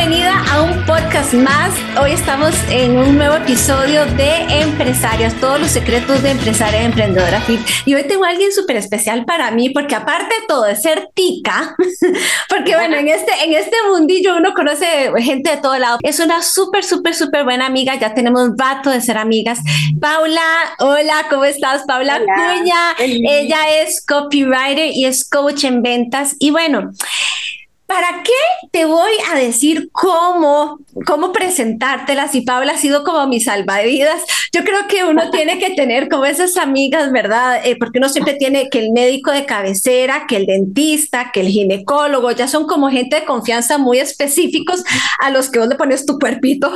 bienvenida a un podcast más. Hoy estamos en un nuevo episodio de Empresarias, todos los secretos de empresaria y emprendedora fit. Y hoy tengo a alguien súper especial para mí, porque aparte de todo, de ser tica, porque bueno, en este, en este mundillo uno conoce gente de todo lado. Es una súper, súper, súper buena amiga. Ya tenemos un rato de ser amigas. Paula, hola, ¿cómo estás? Paula Cuña. Ella es copywriter y es coach en ventas. Y bueno, ¿Para qué te voy a decir cómo, cómo presentártela si Paula ha sido como mi salvavidas? Yo creo que uno tiene que tener como esas amigas, ¿verdad? Eh, porque uno siempre tiene que el médico de cabecera, que el dentista, que el ginecólogo, ya son como gente de confianza muy específicos a los que vos le pones tu cuerpito,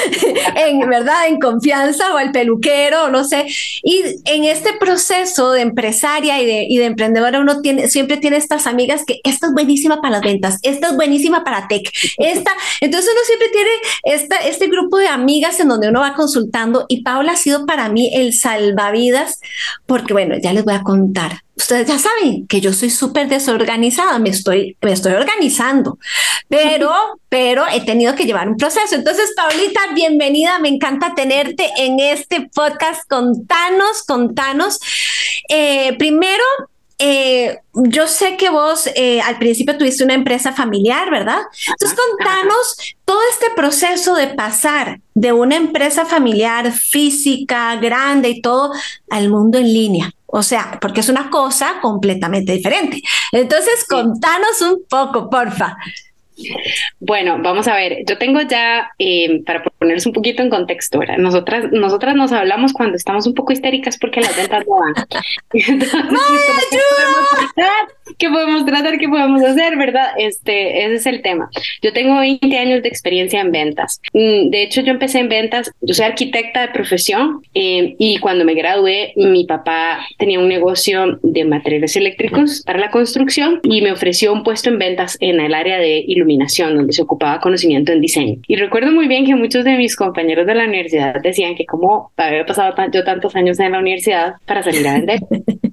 en verdad, en confianza, o al peluquero, no sé. Y en este proceso de empresaria y de, y de emprendedora, uno tiene, siempre tiene estas amigas que esta es buenísima para las ventas esta es buenísima para tech, esta, entonces uno siempre tiene esta, este grupo de amigas en donde uno va consultando y Paula ha sido para mí el salvavidas porque bueno, ya les voy a contar. Ustedes ya saben que yo soy súper desorganizada, me estoy, me estoy organizando, pero, pero he tenido que llevar un proceso. Entonces, Paulita, bienvenida, me encanta tenerte en este podcast. Contanos, contanos. Eh, primero, eh, yo sé que vos eh, al principio tuviste una empresa familiar, ¿verdad? Entonces contanos todo este proceso de pasar de una empresa familiar física, grande y todo, al mundo en línea. O sea, porque es una cosa completamente diferente. Entonces, contanos un poco, porfa. Bueno, vamos a ver, yo tengo ya, eh, para ponerles un poquito en contexto, ¿verdad? Nosotras, nosotras nos hablamos cuando estamos un poco histéricas porque las ventas no van. ¿qué, podemos tratar? ¿Qué podemos hacer? ¿Verdad? Este, ese es el tema. Yo tengo 20 años de experiencia en ventas. Mm, de hecho, yo empecé en ventas, yo soy arquitecta de profesión eh, y cuando me gradué, mi papá tenía un negocio de materiales eléctricos para la construcción y me ofreció un puesto en ventas en el área de iluminación donde se ocupaba conocimiento en diseño. Y recuerdo muy bien que muchos de mis compañeros de la universidad decían que como había pasado yo tantos años en la universidad para salir a vender.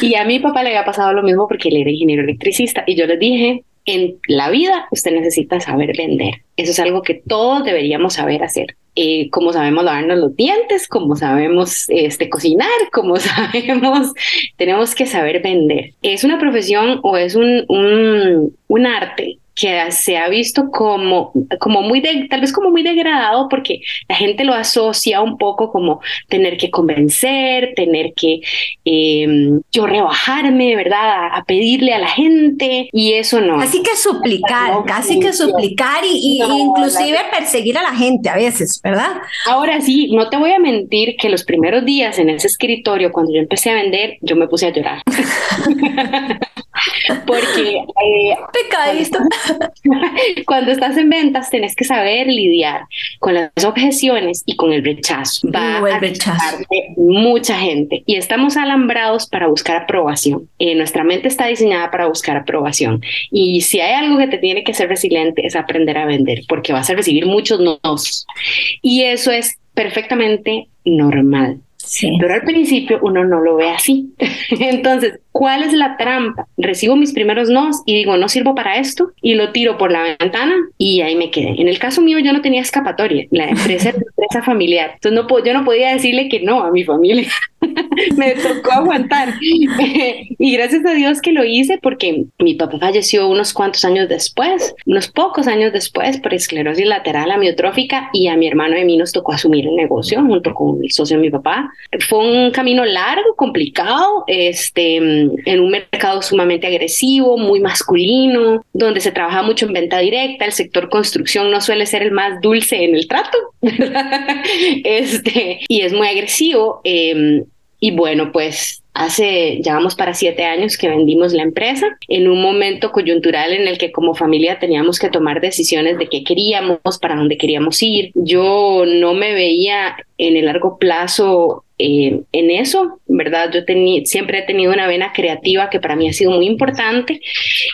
y a mi papá le había pasado lo mismo porque él era ingeniero electricista. Y yo les dije, en la vida usted necesita saber vender. Eso es algo que todos deberíamos saber hacer. Eh, como sabemos lavarnos los dientes, como sabemos este, cocinar, como sabemos, tenemos que saber vender. Es una profesión o es un, un, un arte que se ha visto como, como muy, de, tal vez como muy degradado porque la gente lo asocia un poco como tener que convencer, tener que em, yo rebajarme, ¿verdad? A, pedirle a la gente y eso no. Así que suplicar, casi que suplicar y, inclusive perseguir a la gente a veces, ¿verdad? Ahora sí, no te voy a mentir que los primeros días en ese escritorio, cuando yo empecé a vender, yo me puse a llorar. porque... Eh, Pecadito. Cuando estás en ventas, tenés que saber lidiar con las objeciones y con el rechazo. Va el rechazo. mucha gente y estamos alambrados para buscar aprobación. Eh, nuestra mente está diseñada para buscar aprobación. Y si hay algo que te tiene que ser resiliente es aprender a vender, porque vas a recibir muchos nos. Y eso es perfectamente normal. Pero al principio uno no lo ve así. Entonces, ¿cuál es la trampa? Recibo mis primeros nos y digo, no sirvo para esto y lo tiro por la ventana y ahí me quedé. En el caso mío, yo no tenía escapatoria. La empresa era una empresa familiar. Entonces, no, yo no podía decirle que no a mi familia. me tocó aguantar. y gracias a Dios que lo hice porque mi papá falleció unos cuantos años después, unos pocos años después por esclerosis lateral amiotrófica y a mi hermano y a mí nos tocó asumir el negocio junto con el socio de mi papá. Fue un camino largo, complicado, este, en un mercado sumamente agresivo, muy masculino, donde se trabaja mucho en venta directa, el sector construcción no suele ser el más dulce en el trato, este, y es muy agresivo. Eh, y bueno, pues hace, ya vamos para siete años que vendimos la empresa, en un momento coyuntural en el que como familia teníamos que tomar decisiones de qué queríamos, para dónde queríamos ir. Yo no me veía en el largo plazo eh, en eso, ¿verdad? Yo siempre he tenido una vena creativa que para mí ha sido muy importante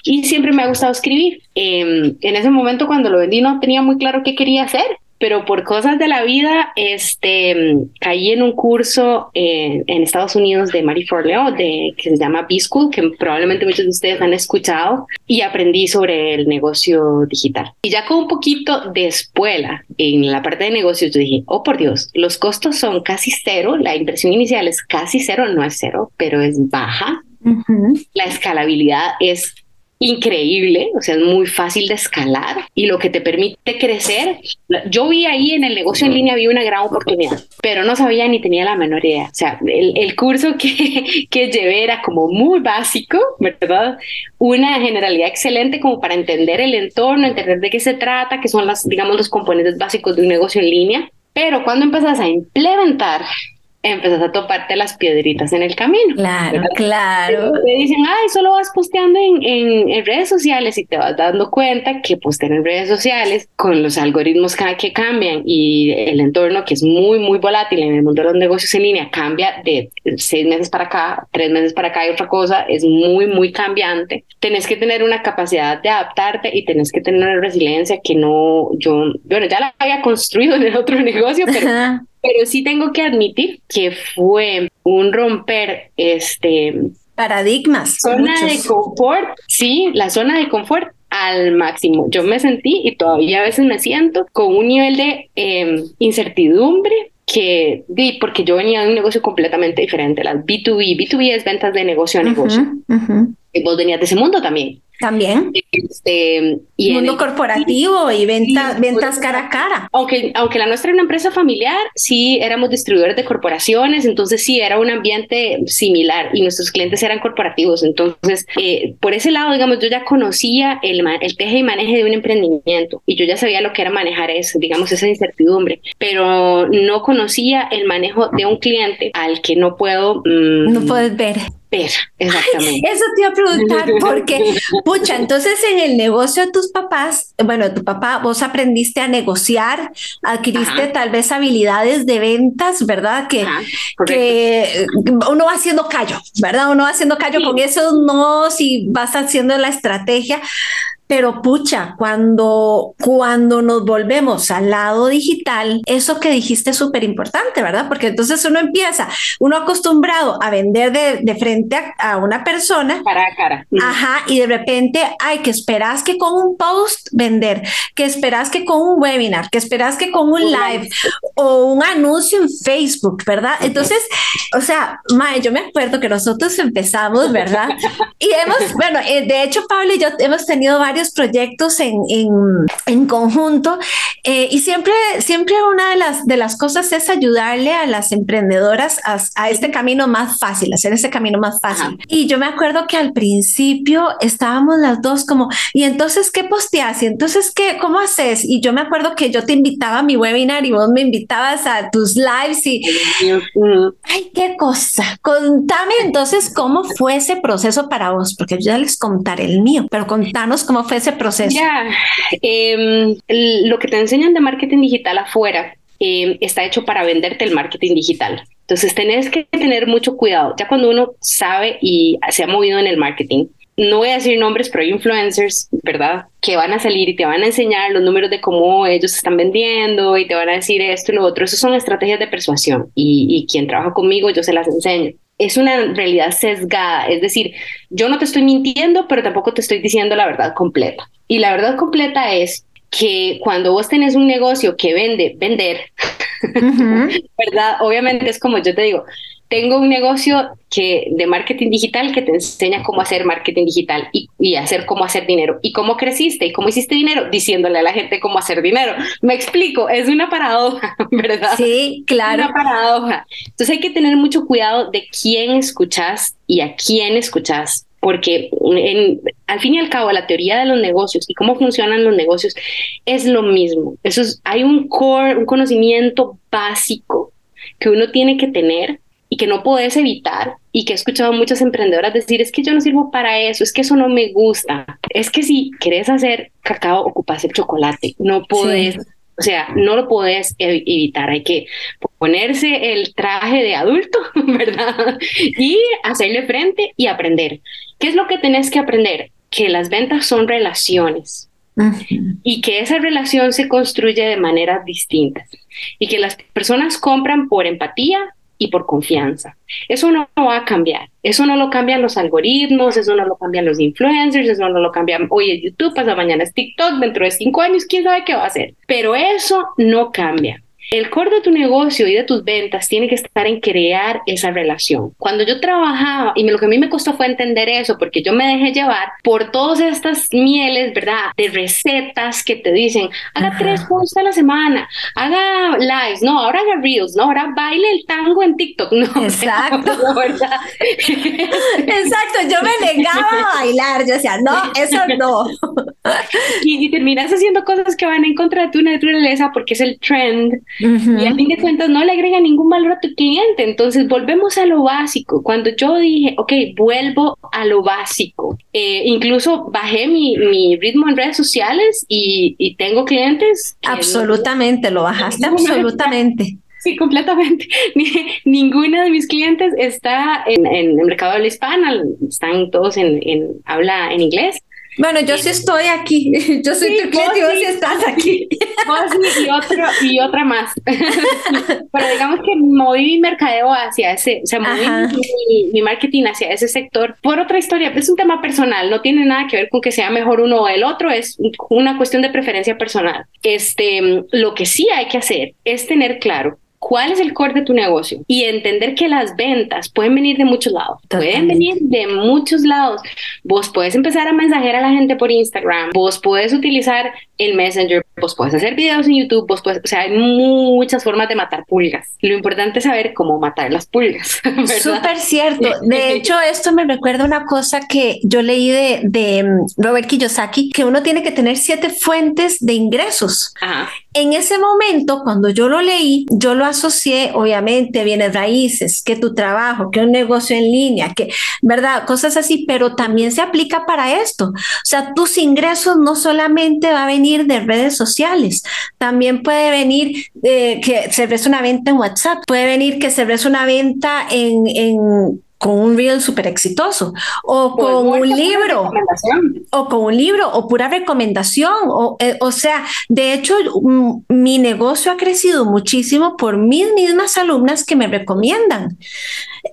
y siempre me ha gustado escribir. Em, en ese momento cuando lo vendí no tenía muy claro qué quería hacer, pero por cosas de la vida, este, caí en un curso en Estados Unidos de Marie Forleo, de, que se llama B-School, que probablemente muchos de ustedes han escuchado, y aprendí sobre el negocio digital. Y ya con un poquito de espuela en la parte de negocios, yo dije, oh por Dios, los costos son casi cero, la inversión inicial es casi cero, no es cero, pero es baja. La escalabilidad es increíble, o sea, es muy fácil de escalar y lo que te permite crecer. Yo vi ahí en el negocio en línea, vi una gran oportunidad, pero no sabía ni tenía la menor idea. O sea, el, curso que, que llevé era como muy básico, ¿verdad? Una generalidad excelente como para entender el entorno, entender de qué se trata, qué son las, digamos, los componentes básicos de un negocio en línea. Pero cuando empezás a implementar empezás a toparte las piedritas en el camino. Claro, claro. Te dicen, ay, solo vas posteando en, en, redes sociales y te vas dando cuenta que postear en redes sociales con los algoritmos que cambian y el entorno que es muy, muy volátil en el mundo de los negocios en línea cambia de seis meses para acá, tres meses para acá y otra cosa, es muy, muy cambiante. Tenés que tener una capacidad de adaptarte y tenés que tener una resiliencia que no, yo, bueno, ya la había construido en el otro negocio, pero pero sí tengo que admitir que fue un romper este paradigmas. Zona de confort, sí, la zona de confort al máximo. Yo me sentí y todavía a veces me siento con un nivel de em, incertidumbre que di porque yo venía de un negocio completamente diferente, las B2B, B2B es ventas de negocio a negocio. Y vos venías de ese mundo también. También. Este, y Mundo corporativo y venta, ventas cara a cara. Aunque, aunque la nuestra era una empresa familiar, sí éramos distribuidores de corporaciones, entonces sí era un ambiente similar y nuestros clientes eran corporativos. Entonces, eh, por ese lado, digamos, yo ya conocía el, el teje y maneje de un emprendimiento y yo ya sabía lo que era manejar eso, digamos, esa incertidumbre, pero no conocía el manejo de un cliente al que no puedo... Mm, no puedes ver exactamente. eso te iba a preguntar, porque, pucha, entonces en el negocio de tus papás, bueno, tu papá, vos aprendiste a negociar, adquiriste tal vez habilidades de ventas, ¿verdad? Que, que uno va haciendo callo, ¿verdad? Uno va haciendo callo con eso, no, si vas haciendo la estrategia, pero pucha, cuando, cuando nos volvemos al lado digital, eso que dijiste es súper importante, ¿verdad? Porque entonces uno empieza, uno acostumbrado a vender de, de frente a, una persona. Cara a cara. Ajá, y de repente, ay, que esperas que con un post vender, que esperas que con un webinar, que esperas que con un live o un anuncio en Facebook, ¿verdad? Entonces, o sea, Mae, yo me acuerdo que nosotros empezamos, ¿verdad? Y hemos, bueno, eh, de hecho, Pablo y yo hemos tenido varios proyectos en, en, conjunto eh, y siempre, siempre una de las, de las cosas es ayudarle a las emprendedoras a, este camino más fácil, hacer ese camino más fácil. Y yo me acuerdo que al principio estábamos las dos como, ¿y entonces qué posteas? ¿Y entonces qué, cómo haces? Y yo me acuerdo que yo te invitaba a mi webinar y vos me invitabas a tus lives y, ay, qué cosa. Contame entonces cómo fue ese proceso para vos, porque yo ya les contaré el mío, pero contanos cómo fue ese proceso? Ya, em, lo que te enseñan de marketing digital afuera em, está hecho para venderte el marketing digital. Entonces tenés que tener mucho cuidado. Ya cuando uno sabe y se ha movido en el marketing, no voy a decir nombres, pero hay influencers, ¿verdad? Que van a salir y te van a enseñar los números de cómo ellos están vendiendo y te van a decir esto y lo otro. Esas son estrategias de persuasión y, y quien trabaja conmigo yo se las enseño es una realidad sesgada, es decir, yo no te estoy mintiendo, pero tampoco te estoy diciendo la verdad completa. Y la verdad completa es que cuando vos tenés un negocio que vende, vender, ¿verdad? Obviamente es como yo te digo, tengo un negocio que, de marketing digital que te enseña cómo hacer marketing digital y, y, hacer cómo hacer dinero. ¿Y cómo creciste? ¿Y cómo hiciste dinero? Diciéndole a la gente cómo hacer dinero. Me explico, es una paradoja, ¿verdad? Sí, claro. una paradoja. Entonces hay que tener mucho cuidado de quién escuchas y a quién escuchas porque en, al fin y al cabo la teoría de los negocios y cómo funcionan los negocios es lo mismo. Eso es, hay un core, un conocimiento básico que uno tiene que tener y que no puedes evitar y que he escuchado a muchas emprendedoras decir es que yo no sirvo para eso, es que eso no me gusta, es que si querés hacer cacao ocupas el chocolate, no puedes, o sea, no lo puedes evitar, hay que ponerse el traje de adulto, ¿verdad? Y hacerle frente y aprender. ¿Qué es lo que tenés que aprender? Que las ventas son relaciones y que esa relación se construye de maneras distintas y que las personas compran por empatía y por confianza. Eso no va a cambiar. Eso no lo cambian los algoritmos, eso no lo cambian los influencers, eso no lo cambian hoy es YouTube, pasa mañana es TikTok, dentro de cinco años, quién sabe qué va a hacer. Pero eso no cambia. El core de tu negocio y de tus ventas tiene que estar en crear esa relación. Cuando yo trabajaba, y lo que a mí me costó fue entender eso, porque yo me dejé llevar por todas estas mieles, ¿verdad? De recetas que te dicen, haga tres posts a la semana, haga lives, no, ahora haga reels, no, ahora baile el tango en TikTok, no. Exacto. ¿verdad? Exacto, yo me negaba a bailar, yo decía, no, eso no. y, y terminas haciendo cosas que van en contra de tu naturaleza porque es el trend y a fin de cuentas no le agrega ningún valor a tu cliente. Entonces volvemos a lo básico. Cuando yo dije, ok, vuelvo a lo básico, eh, incluso bajé mi, mi, ritmo en redes sociales y, y tengo clientes. Absolutamente, lo bajaste absolutamente. Sí, completamente. Ninguna de mis clientes está en, en el mercado de la hispana, están todos en, en habla en inglés. Bueno, yo sí estoy aquí. Yo soy tu cliente y vos sí estás aquí. Vos y, otro, y otra más. Pero digamos que moví mi mercadeo hacia ese, o sea, moví mi, marketing hacia ese sector por otra historia. Es un tema personal, no tiene nada que ver con que sea mejor uno o el otro, es una cuestión de preferencia personal. Este, lo que sí hay que hacer es tener claro cuál es el core de tu negocio y entender que las ventas pueden venir de muchos lados, pueden venir de muchos lados. Vos puedes empezar a mensajear a la gente por Instagram, vos puedes utilizar el Messenger, vos puedes hacer videos en YouTube, vos puedes, o sea, hay muchas formas de matar pulgas. Lo importante es saber cómo matar las pulgas. Súper cierto. De hecho, esto me recuerda una cosa que yo leí de, de mm, Robert Kiyosaki, que uno tiene que tener siete fuentes de ingresos. En ese momento, cuando yo lo leí, yo lo asocié, obviamente, bienes raíces, que tu trabajo, que un negocio en línea, que, ¿verdad? Cosas así, pero también se aplica para esto. O sea, tus ingresos no solamente va a venir de redes sociales, también puede venir eh, que se ves una venta en WhatsApp, puede venir que se ves una venta en, en con un reel súper exitoso o pues con un libro o con un libro o pura recomendación o, eh, o sea de hecho mi negocio ha crecido muchísimo por mis mismas alumnas que me recomiendan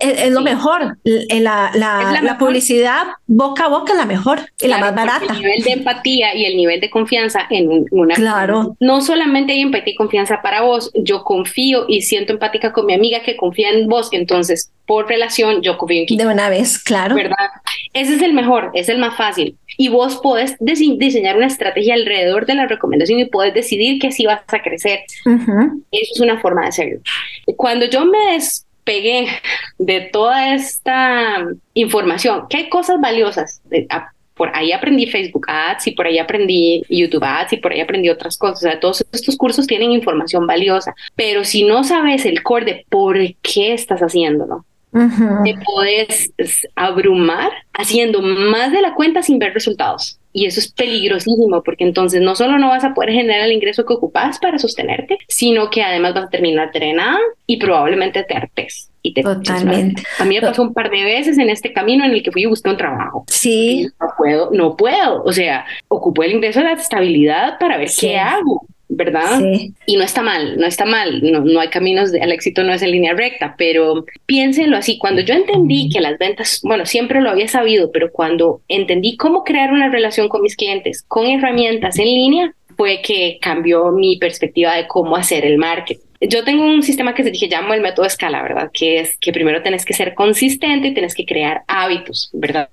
es, lo mejor la, la, la, publicidad boca a boca es la mejor y la más barata el nivel de empatía y el nivel de confianza en una claro no solamente hay empatía y confianza para vos yo confío y siento empática con mi amiga que confía en vos entonces por relación, yo confío en De una vez, claro. ¿Verdad? Ese es el mejor, es el más fácil. Y vos podés diseñar una estrategia alrededor de la recomendación y podés decidir que así vas a crecer. Eso es una forma de hacerlo. Cuando yo me despegué de toda esta información, hay cosas valiosas, por ahí aprendí Facebook Ads y por ahí aprendí YouTube Ads y por ahí aprendí otras cosas. O sea, todos estos cursos tienen información valiosa, pero si no sabes el core de por qué estás haciéndolo, te puedes abrumar haciendo más de la cuenta sin ver resultados. Y eso es peligrosísimo porque entonces no solo no vas a poder generar el ingreso que ocupas para sostenerte, sino que además vas a terminar drenada y probablemente te artes. Y te Totalmente. A mí me pasó un par de veces en este camino en el que fui y busqué un trabajo. Sí. No puedo, no puedo. O sea, ocupo el ingreso de la estabilidad para ver qué hago. ¿Verdad? Sí. Y no está mal, no está mal, no, no hay caminos, de, el éxito no es en línea recta, pero piénsenlo así, cuando yo entendí que las ventas, bueno, siempre lo había sabido, pero cuando entendí cómo crear una relación con mis clientes con herramientas en línea, fue que cambió mi perspectiva de cómo hacer el marketing. Yo tengo un sistema que se dije, llamo el método escala, ¿verdad? Que es que primero tenés que ser consistente y tenés que crear hábitos, ¿verdad?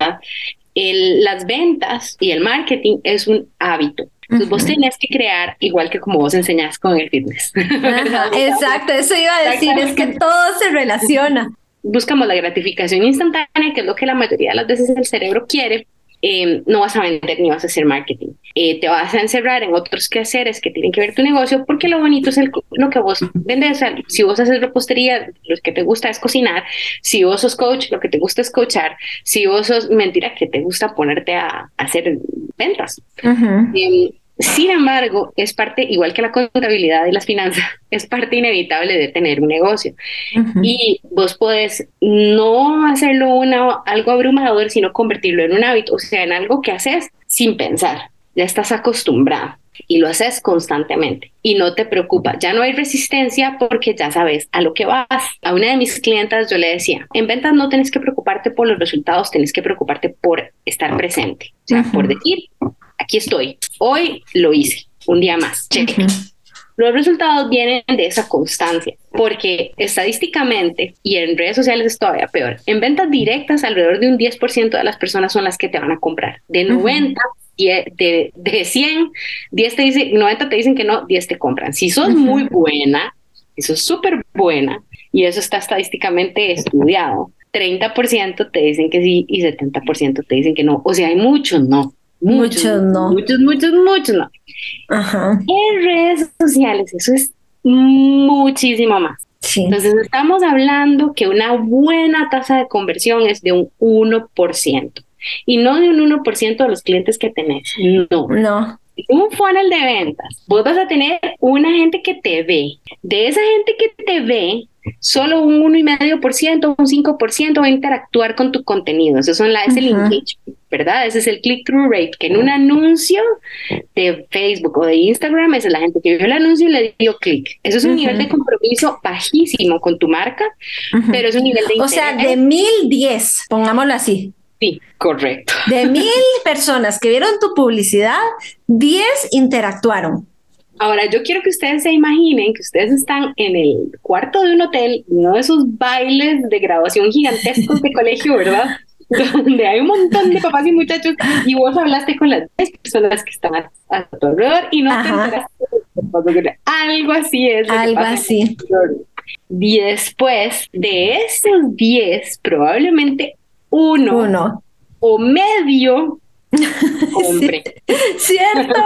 El, las ventas y el marketing es un hábito. Entonces vos tenés que crear igual que como vos enseñás con el fitness. exacto, eso iba a decir, es que todo se relaciona. Buscamos la gratificación instantánea, que es lo que la mayoría de las veces el cerebro quiere, eh, no vas a vender ni vas a hacer marketing. Eh, te vas a encerrar en otros quehaceres que tienen que ver tu negocio, porque lo bonito es el, lo que vos vendes. si vos haces repostería, lo que te gusta es cocinar. Si vos sos coach, lo que te gusta es coachar. Si vos sos mentira, que te gusta ponerte a, hacer ventas. Sin embargo, es parte, igual que la contabilidad y las finanzas, es parte inevitable de tener un negocio. Y vos podés no hacerlo una, algo abrumador, sino convertirlo en un hábito, o sea, en algo que haces sin pensar. ya estás acostumbrado y lo haces constantemente y no te preocupa. Ya no hay resistencia porque ya sabes a lo que vas. A una de mis clientas yo le decía, en ventas no tienes que preocuparte por los resultados, tienes que preocuparte por estar presente. O sea, por decir, aquí estoy, hoy lo hice, un día más, cheque. Los resultados vienen de esa constancia, porque estadísticamente, y en redes sociales es todavía peor, en ventas directas alrededor de un 10% de las personas son las que te van a comprar. De 90, de, de 100, 10 te dicen, 90 te dicen que no, 10 te compran. Si sos muy buena, si sos súper buena, y eso está estadísticamente estudiado, 30% te dicen que sí y 70% te dicen que no. O sea, hay muchos no. Muchos, no. Muchos, muchos, muchos no. Ajá. En redes sociales eso es muchísimo más. Sí. Entonces estamos hablando que una buena tasa de conversión es de un 1%. Y no de un 1% de los clientes que tenés. No. No. Un funnel de ventas. Vos vas a tener una gente que te ve. De esa gente que te ve, solo un 1,5%, un 5% va a interactuar con tu contenido. Eso son la, es el engagement, ¿verdad? Ese es el click-through rate, que en un anuncio de Facebook o de Instagram, es la gente que vio el anuncio y le dio clic. Eso es un nivel de compromiso bajísimo con tu marca, pero es un nivel de O sea, de 1010, pongámoslo así. Sí, correcto. De mil personas que vieron tu publicidad, 10 interactuaron. Ahora, yo quiero que ustedes se imaginen que ustedes están en el cuarto de un hotel, uno de esos bailes de graduación gigantescos de colegio, ¿verdad? Donde hay un montón de papás y muchachos y vos hablaste con las 10 personas que están a, tu alrededor y no te enteraste. Algo así es. Algo así. Y después de esos 10, probablemente uno, uno. o medio Hombre. Cierto.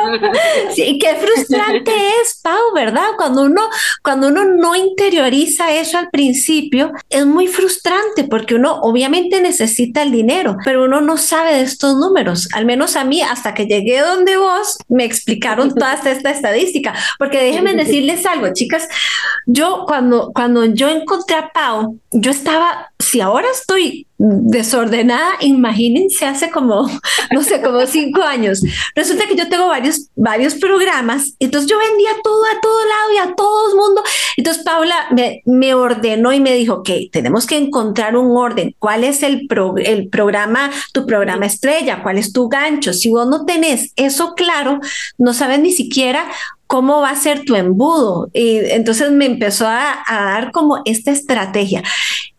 Sí, qué frustrante es, Pau, ¿verdad? Cuando uno, cuando uno no interioriza eso al principio, es muy frustrante porque uno obviamente necesita el dinero, pero uno no sabe de estos números. Al menos a mí, hasta que llegué donde vos, me explicaron toda esta estadística. Porque déjenme decirles algo, chicas. Yo, cuando, cuando yo encontré a Pau, yo estaba, si ahora estoy desordenada, imagínense hace como, no sé, como cinco años. Resulta que yo tengo varios, varios programas, entonces yo vendía todo a todo lado y a todo el mundo. Entonces Paula me, me ordenó y me dijo, ok, tenemos que encontrar un orden. ¿Cuál es el, el programa, tu programa estrella? ¿Cuál es tu gancho? Si vos no tenés eso claro, no sabes ni siquiera cómo va a ser tu embudo. Y entonces me empezó a, a dar como esta estrategia.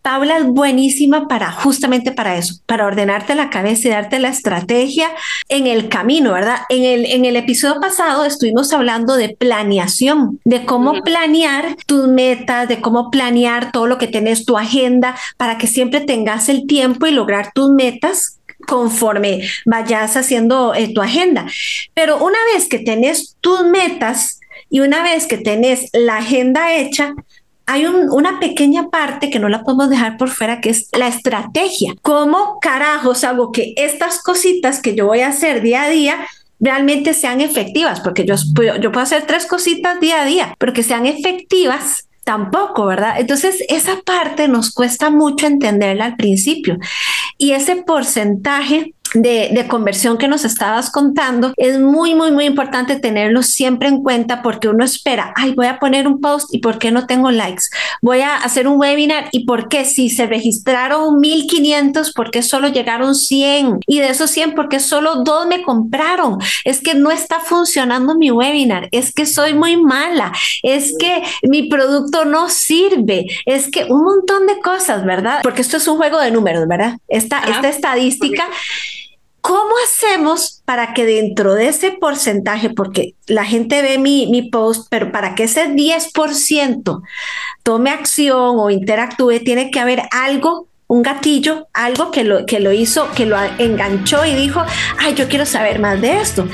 Paula es buenísima para justamente para eso, para ordenarte la cabeza y darte la estrategia en el camino, ¿verdad? En el, en el episodio pasado estuvimos hablando de planeación, de cómo planear tus metas, de cómo planear todo lo que tienes, tu agenda, para que siempre tengas el tiempo y lograr tus metas conforme vayas haciendo eh, tu agenda. Pero una vez que tenés tus metas y una vez que tenés la agenda hecha, hay una pequeña parte que no la podemos dejar por fuera, que es la estrategia. ¿Cómo carajos hago que estas cositas que yo voy a hacer día a día realmente sean efectivas? Porque yo, yo puedo hacer tres cositas día a día, pero que sean efectivas tampoco, ¿verdad? Entonces, esa parte nos cuesta mucho entenderla al principio. Y ese porcentaje de, conversión que nos estabas contando, es muy, muy, muy importante tenerlo siempre en cuenta porque uno espera, ay, voy a poner un post y por qué no tengo likes, voy a hacer un webinar y por qué si se registraron 1500, por qué solo llegaron 100 y de esos 100, porque solo dos me compraron, es que no está funcionando mi webinar, es que soy muy mala, es que mi producto no sirve, es que un montón de cosas, ¿verdad? Porque esto es un juego de números, ¿verdad? Esta, esta estadística. ¿Cómo hacemos para que dentro de ese porcentaje, porque la gente ve mi, mi post, pero para que ese 10% tome acción o interactúe, tiene que haber algo un gatillo, algo que lo, que lo hizo, que lo enganchó y dijo, ay, yo quiero saber más de esto.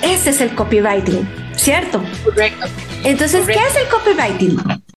Ese es el copywriting, ¿cierto? Correcto. Entonces, ¿qué es el copywriting?